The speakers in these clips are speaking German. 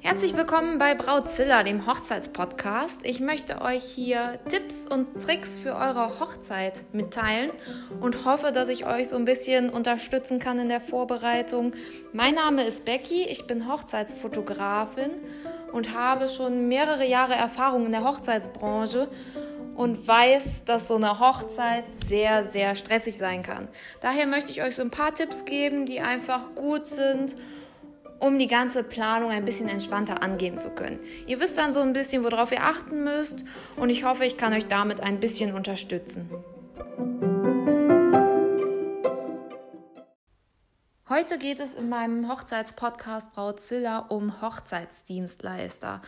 Herzlich willkommen bei Brautzilla, dem Hochzeitspodcast. Ich möchte euch hier Tipps und Tricks für eure Hochzeit mitteilen und hoffe, dass ich euch so ein bisschen unterstützen kann in der Vorbereitung. Mein Name ist Becky, ich bin Hochzeitsfotografin und habe schon mehrere Jahre Erfahrung in der Hochzeitsbranche und weiß, dass so eine Hochzeit sehr, sehr stressig sein kann. Daher möchte ich euch so ein paar Tipps geben, die einfach gut sind um die ganze Planung ein bisschen entspannter angehen zu können. Ihr wisst dann so ein bisschen, worauf ihr achten müsst und ich hoffe, ich kann euch damit ein bisschen unterstützen. Heute geht es in meinem Hochzeitspodcast Brautzilla um Hochzeitsdienstleister.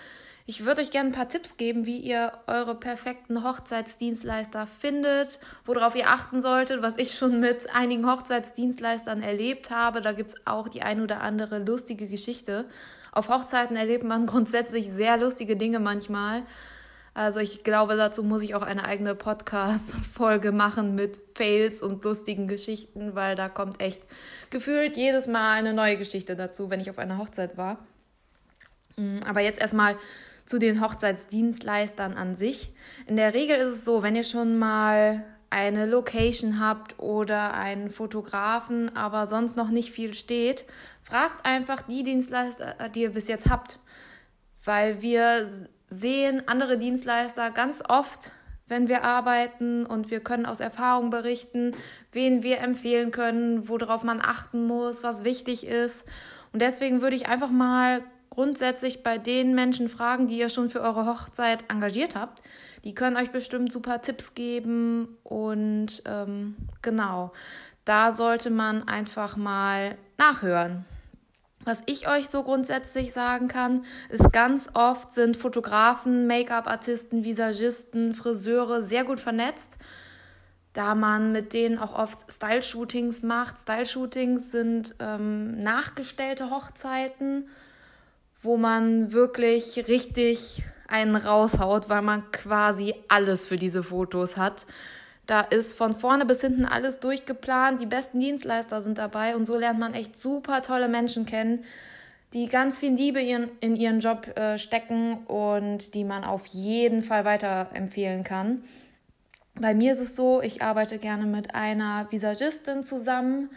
Ich würde euch gerne ein paar Tipps geben, wie ihr eure perfekten Hochzeitsdienstleister findet, worauf ihr achten solltet, was ich schon mit einigen Hochzeitsdienstleistern erlebt habe. Da gibt es auch die ein oder andere lustige Geschichte. Auf Hochzeiten erlebt man grundsätzlich sehr lustige Dinge manchmal. Also ich glaube, dazu muss ich auch eine eigene Podcast-Folge machen mit Fails und lustigen Geschichten, weil da kommt echt gefühlt jedes Mal eine neue Geschichte dazu, wenn ich auf einer Hochzeit war. Mm, aber jetzt erstmal zu den Hochzeitsdienstleistern an sich. In der Regel ist es so, wenn ihr schon mal eine Location habt oder einen Fotografen, aber sonst noch nicht viel steht, fragt einfach die Dienstleister, die ihr bis jetzt habt. Weil wir sehen andere Dienstleister ganz oft, wenn wir arbeiten und wir können aus Erfahrung berichten, wen wir empfehlen können, worauf man achten muss, was wichtig ist. Und deswegen würde ich einfach mal grundsätzlich bei den Menschen fragen, die ihr schon für eure Hochzeit engagiert habt. Die können euch bestimmt super Tipps geben und ähm, genau, da sollte man einfach mal nachhören. Was ich euch so grundsätzlich sagen kann, ist ganz oft sind Fotografen, Make-up-Artisten, Visagisten, Friseure sehr gut vernetzt, da man mit denen auch oft Style-Shootings macht. Style-Shootings sind ähm, nachgestellte Hochzeiten wo man wirklich richtig einen raushaut, weil man quasi alles für diese Fotos hat. Da ist von vorne bis hinten alles durchgeplant, die besten Dienstleister sind dabei und so lernt man echt super tolle Menschen kennen, die ganz viel Liebe in ihren Job äh, stecken und die man auf jeden Fall weiterempfehlen kann. Bei mir ist es so, ich arbeite gerne mit einer Visagistin zusammen,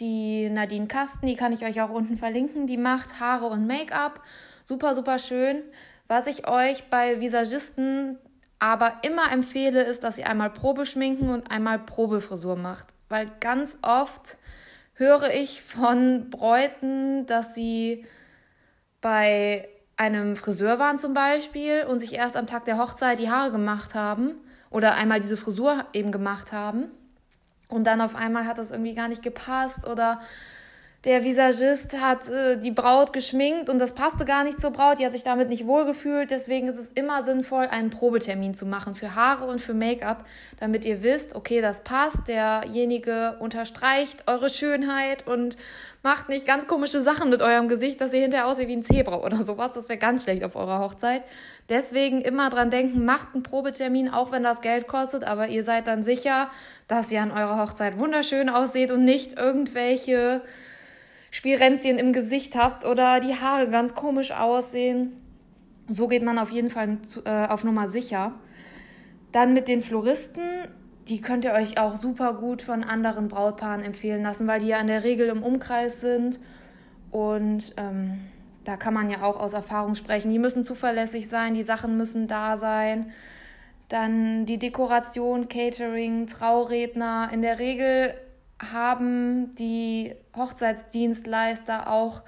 die Nadine Kasten, die kann ich euch auch unten verlinken, die macht Haare und Make-up. Super, super schön. Was ich euch bei Visagisten aber immer empfehle, ist, dass ihr einmal Probeschminken und einmal Probefrisur macht. Weil ganz oft höre ich von Bräuten, dass sie bei einem Friseur waren zum Beispiel und sich erst am Tag der Hochzeit die Haare gemacht haben oder einmal diese Frisur eben gemacht haben und dann auf einmal hat das irgendwie gar nicht gepasst oder der Visagist hat äh, die Braut geschminkt und das passte gar nicht zur Braut, die hat sich damit nicht wohlgefühlt. Deswegen ist es immer sinnvoll, einen Probetermin zu machen für Haare und für Make-up, damit ihr wisst, okay, das passt, derjenige unterstreicht eure Schönheit und macht nicht ganz komische Sachen mit eurem Gesicht, dass ihr hinterher aussieht wie ein Zebra oder sowas. Das wäre ganz schlecht auf eurer Hochzeit. Deswegen immer dran denken, macht einen Probetermin, auch wenn das Geld kostet, aber ihr seid dann sicher, dass ihr an eurer Hochzeit wunderschön aussieht und nicht irgendwelche Spirenzien im Gesicht habt oder die Haare ganz komisch aussehen. So geht man auf jeden Fall äh, auf Nummer sicher. Dann mit den Floristen, die könnt ihr euch auch super gut von anderen Brautpaaren empfehlen lassen, weil die ja in der Regel im Umkreis sind. Und ähm, da kann man ja auch aus Erfahrung sprechen. Die müssen zuverlässig sein, die Sachen müssen da sein. Dann die Dekoration, Catering, Trauredner. In der Regel haben die Hochzeitsdienstleister auch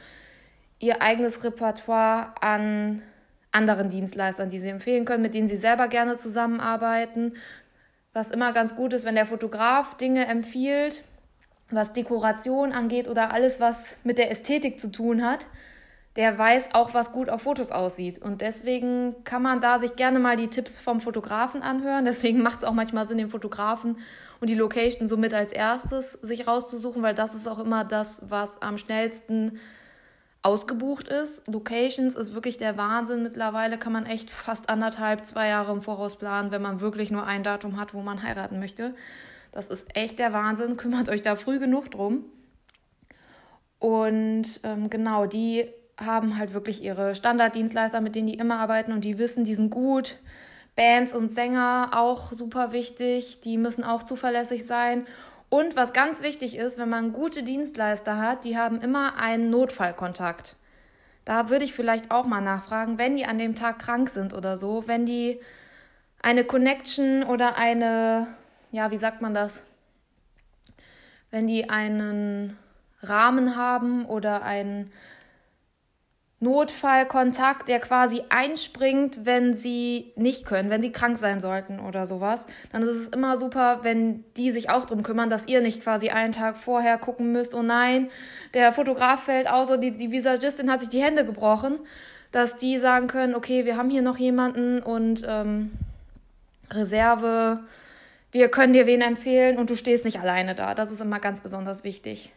ihr eigenes Repertoire an anderen Dienstleistern, die sie empfehlen können, mit denen sie selber gerne zusammenarbeiten. Was immer ganz gut ist, wenn der Fotograf Dinge empfiehlt, was Dekoration angeht oder alles, was mit der Ästhetik zu tun hat, der weiß auch, was gut auf Fotos aussieht. Und deswegen kann man da sich gerne mal die Tipps vom Fotografen anhören. Deswegen macht es auch manchmal Sinn, den Fotografen und die Location somit als erstes sich rauszusuchen, weil das ist auch immer das, was am schnellsten ausgebucht ist. Locations ist wirklich der Wahnsinn. Mittlerweile kann man echt fast anderthalb, zwei Jahre im Voraus planen, wenn man wirklich nur ein Datum hat, wo man heiraten möchte. Das ist echt der Wahnsinn. Kümmert euch da früh genug drum. Und ähm, genau, die haben halt wirklich ihre Standarddienstleister, mit denen die immer arbeiten und die wissen, die sind gut. Bands und Sänger auch super wichtig, die müssen auch zuverlässig sein. Und was ganz wichtig ist, wenn man gute Dienstleister hat, die haben immer einen Notfallkontakt. Da würde ich vielleicht auch mal nachfragen, wenn die an dem Tag krank sind oder so, wenn die eine Connection oder eine, ja, wie sagt man das? Wenn die einen Rahmen haben oder einen Notfallkontakt, der quasi einspringt, wenn sie nicht können, wenn sie krank sein sollten oder sowas. Dann ist es immer super, wenn die sich auch drum kümmern, dass ihr nicht quasi einen Tag vorher gucken müsst, oh nein, der Fotograf fällt aus oder die, die Visagistin hat sich die Hände gebrochen. Dass die sagen können, okay, wir haben hier noch jemanden und ähm, Reserve, wir können dir wen empfehlen und du stehst nicht alleine da. Das ist immer ganz besonders wichtig.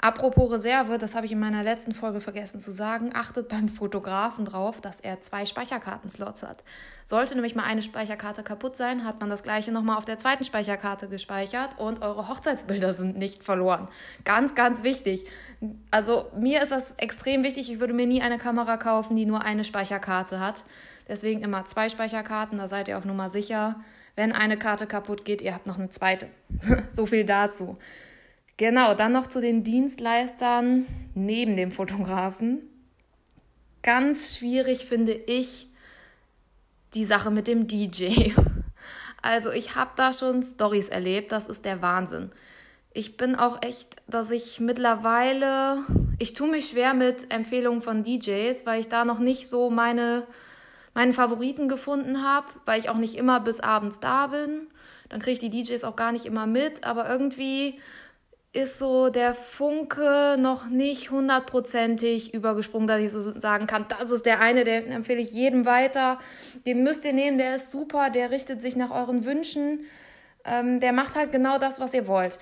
Apropos Reserve, das habe ich in meiner letzten Folge vergessen zu sagen, achtet beim Fotografen drauf, dass er zwei Speicherkartenslots hat. Sollte nämlich mal eine Speicherkarte kaputt sein, hat man das gleiche nochmal auf der zweiten Speicherkarte gespeichert und eure Hochzeitsbilder sind nicht verloren. Ganz, ganz wichtig. Also mir ist das extrem wichtig. Ich würde mir nie eine Kamera kaufen, die nur eine Speicherkarte hat. Deswegen immer zwei Speicherkarten, da seid ihr auf Nummer sicher. Wenn eine Karte kaputt geht, ihr habt noch eine zweite. so viel dazu. Genau, dann noch zu den Dienstleistern neben dem Fotografen. Ganz schwierig finde ich die Sache mit dem DJ. Also ich habe da schon Stories erlebt, das ist der Wahnsinn. Ich bin auch echt, dass ich mittlerweile, ich tue mich schwer mit Empfehlungen von DJs, weil ich da noch nicht so meine, meinen Favoriten gefunden habe, weil ich auch nicht immer bis abends da bin. Dann kriege ich die DJs auch gar nicht immer mit, aber irgendwie ist so der Funke noch nicht hundertprozentig übergesprungen, dass ich so sagen kann, das ist der eine, den empfehle ich jedem weiter. Den müsst ihr nehmen, der ist super, der richtet sich nach euren Wünschen. Ähm, der macht halt genau das, was ihr wollt.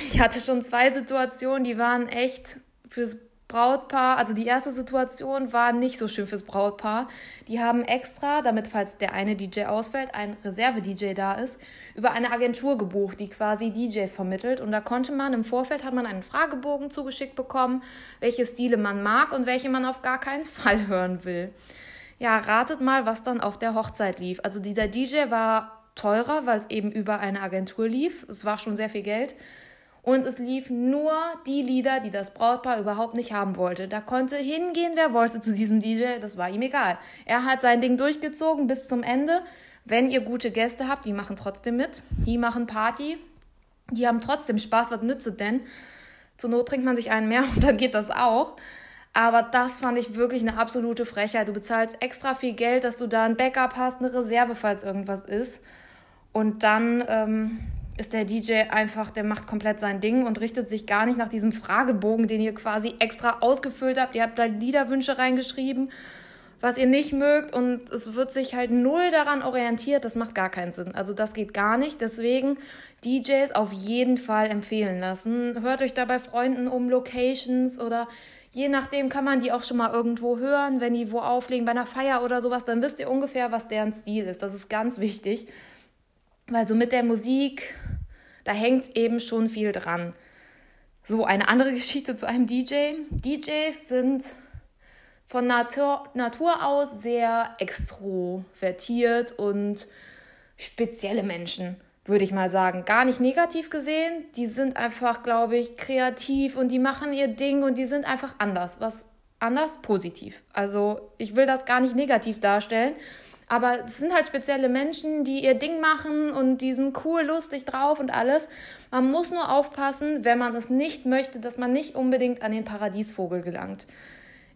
Ich hatte schon zwei Situationen, die waren echt fürs Brautpaar, also die erste Situation war nicht so schön fürs Brautpaar. Die haben extra, damit falls der eine DJ ausfällt, ein Reserve-DJ da ist, über eine Agentur gebucht, die quasi DJs vermittelt. Und da konnte man im Vorfeld hat man einen Fragebogen zugeschickt bekommen, welche Stile man mag und welche man auf gar keinen Fall hören will. Ja, ratet mal, was dann auf der Hochzeit lief. Also dieser DJ war teurer, weil es eben über eine Agentur lief. Es war schon sehr viel Geld und es lief nur die Lieder, die das Brautpaar überhaupt nicht haben wollte. Da konnte hingehen, wer wollte zu diesem DJ, das war ihm egal. Er hat sein Ding durchgezogen bis zum Ende. Wenn ihr gute Gäste habt, die machen trotzdem mit, die machen Party, die haben trotzdem Spaß, was nützt es denn? Zur Not trinkt man sich einen mehr und dann geht das auch. Aber das fand ich wirklich eine absolute Frechheit. Du bezahlst extra viel Geld, dass du da ein Backup hast, eine Reserve, falls irgendwas ist. Und dann ähm, ist der DJ einfach, der macht komplett sein Ding und richtet sich gar nicht nach diesem Fragebogen, den ihr quasi extra ausgefüllt habt. Ihr habt da Liederwünsche reingeschrieben, was ihr nicht mögt und es wird sich halt null daran orientiert. Das macht gar keinen Sinn. Also das geht gar nicht. Deswegen DJs auf jeden Fall empfehlen lassen. Hört euch da bei Freunden um Locations oder je nachdem kann man die auch schon mal irgendwo hören, wenn die wo auflegen, bei einer Feier oder sowas, dann wisst ihr ungefähr, was deren Stil ist. Das ist ganz wichtig. Weil so mit der Musik, da hängt eben schon viel dran. So, eine andere Geschichte zu einem DJ. DJs sind von Natur, Natur aus sehr extrovertiert und spezielle Menschen, würde ich mal sagen. Gar nicht negativ gesehen. Die sind einfach, glaube ich, kreativ und die machen ihr Ding und die sind einfach anders. Was anders? Positiv. Also ich will das gar nicht negativ darstellen, aber es sind halt spezielle Menschen, die ihr Ding machen und die sind cool, lustig drauf und alles. Man muss nur aufpassen, wenn man es nicht möchte, dass man nicht unbedingt an den Paradiesvogel gelangt.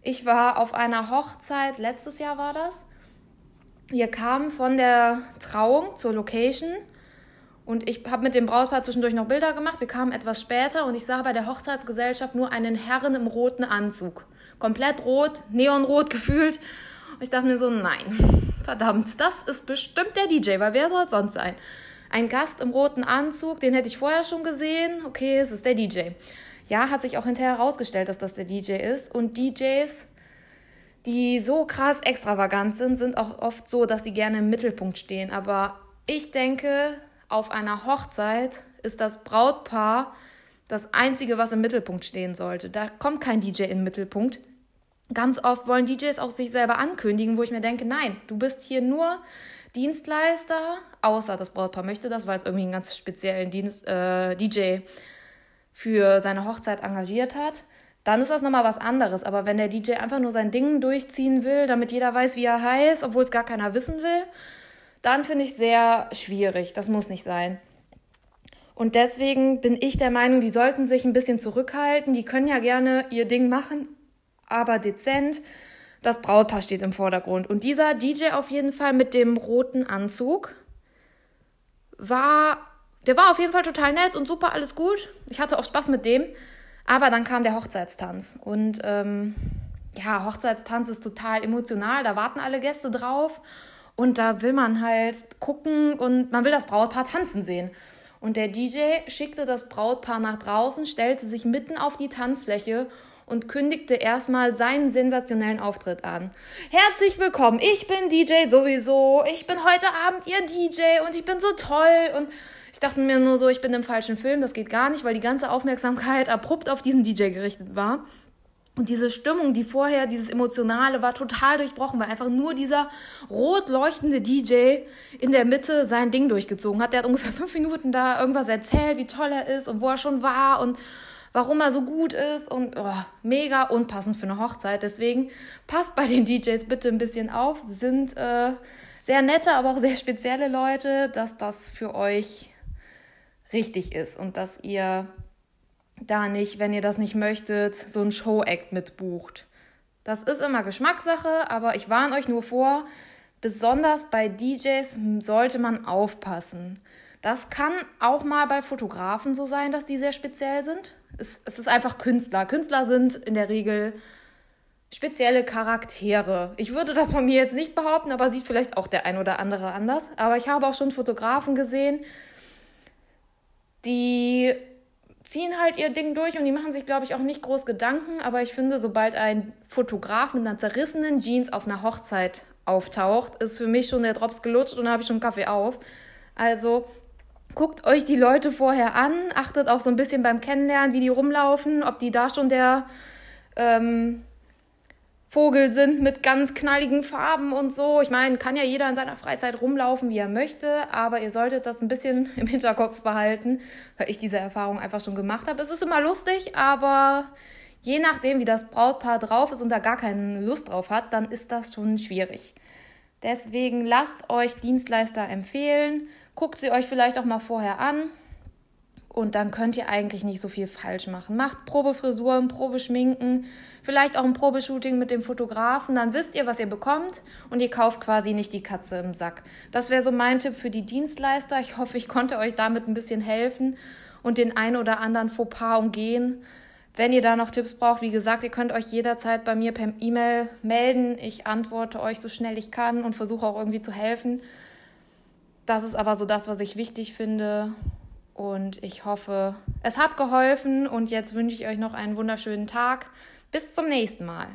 Ich war auf einer Hochzeit, letztes Jahr war das. Wir kamen von der Trauung zur Location und ich habe mit dem Brautpaar zwischendurch noch Bilder gemacht. Wir kamen etwas später und ich sah bei der Hochzeitsgesellschaft nur einen Herren im roten Anzug. Komplett rot, neonrot gefühlt. Und ich dachte mir so, nein, verdammt, das ist bestimmt der DJ, weil wer soll es sonst sein? Ein Gast im roten Anzug, den hätte ich vorher schon gesehen. Okay, es ist der DJ. Ja, hat sich auch hinterher herausgestellt, dass das der DJ ist. Und DJs, die so krass extravagant sind, sind auch oft so, dass sie gerne im Mittelpunkt stehen. Aber ich denke, auf einer Hochzeit ist das Brautpaar das Einzige, was im Mittelpunkt stehen sollte. Da kommt kein DJ in den Mittelpunkt. Ganz oft wollen DJs auch sich selber ankündigen, wo ich mir denke, nein, du bist hier nur Dienstleister, außer das Brautpaar möchte das, weil es irgendwie einen ganz speziellen Dienst, äh, DJ für seine Hochzeit engagiert hat. Dann ist das nochmal was anderes. Aber wenn der DJ einfach nur sein Ding durchziehen will, damit jeder weiß, wie er heißt, obwohl es gar keiner wissen will, dann finde ich sehr schwierig. Das muss nicht sein. Und deswegen bin ich der Meinung, die sollten sich ein bisschen zurückhalten. Die können ja gerne ihr Ding machen, aber dezent. Das Brautpaar steht im Vordergrund. Und dieser DJ auf jeden Fall mit dem roten Anzug war, der war auf jeden Fall total nett und super, alles gut. Ich hatte auch Spaß mit dem. Aber dann kam der Hochzeitstanz. Und ähm, ja, Hochzeitstanz ist total emotional. Da warten alle Gäste drauf. Und da will man halt gucken und man will das Brautpaar tanzen sehen. Und der DJ schickte das Brautpaar nach draußen, stellte sich mitten auf die Tanzfläche und kündigte erstmal seinen sensationellen Auftritt an. Herzlich willkommen, ich bin DJ sowieso, ich bin heute Abend Ihr DJ und ich bin so toll. Und ich dachte mir nur so, ich bin im falschen Film, das geht gar nicht, weil die ganze Aufmerksamkeit abrupt auf diesen DJ gerichtet war. Und diese Stimmung, die vorher, dieses Emotionale, war total durchbrochen, weil einfach nur dieser rot leuchtende DJ in der Mitte sein Ding durchgezogen hat. Der hat ungefähr fünf Minuten da irgendwas erzählt, wie toll er ist und wo er schon war und warum er so gut ist und oh, mega unpassend für eine Hochzeit. Deswegen passt bei den DJs bitte ein bisschen auf. Sind äh, sehr nette, aber auch sehr spezielle Leute, dass das für euch richtig ist und dass ihr da nicht, wenn ihr das nicht möchtet, so ein Show-Act mitbucht. Das ist immer Geschmackssache, aber ich warne euch nur vor, besonders bei DJs sollte man aufpassen. Das kann auch mal bei Fotografen so sein, dass die sehr speziell sind. Es, es ist einfach Künstler. Künstler sind in der Regel spezielle Charaktere. Ich würde das von mir jetzt nicht behaupten, aber sieht vielleicht auch der ein oder andere anders. Aber ich habe auch schon Fotografen gesehen, die ziehen halt ihr Ding durch und die machen sich, glaube ich, auch nicht groß Gedanken. Aber ich finde, sobald ein Fotograf mit einer zerrissenen Jeans auf einer Hochzeit auftaucht, ist für mich schon der Drops gelutscht und da habe ich schon Kaffee auf. Also guckt euch die Leute vorher an, achtet auch so ein bisschen beim Kennenlernen, wie die rumlaufen, ob die da schon der ähm, Vogel sind mit ganz knalligen Farben und so. Ich meine, kann ja jeder in seiner Freizeit rumlaufen, wie er möchte, aber ihr solltet das ein bisschen im Hinterkopf behalten, weil ich diese Erfahrung einfach schon gemacht habe. Es ist immer lustig, aber je nachdem, wie das Brautpaar drauf ist und da gar keine Lust drauf hat, dann ist das schon schwierig. Deswegen lasst euch Dienstleister empfehlen, guckt sie euch vielleicht auch mal vorher an und dann könnt ihr eigentlich nicht so viel falsch machen. Macht Probefrisuren, Probeschminken, vielleicht auch ein Probeshooting mit dem Fotografen. Dann wisst ihr, was ihr bekommt und ihr kauft quasi nicht die Katze im Sack. Das wäre so mein Tipp für die Dienstleister. Ich hoffe, ich konnte euch damit ein bisschen helfen und den ein oder anderen Fauxpas umgehen. Wenn ihr da noch Tipps braucht, wie gesagt, ihr könnt euch jederzeit bei mir per E-Mail melden. Ich antworte euch so schnell ich kann und versuche auch irgendwie zu helfen. Das ist aber so das, was ich wichtig finde. Und ich hoffe, es hat geholfen und jetzt wünsche ich euch noch einen wunderschönen Tag. Bis zum nächsten Mal.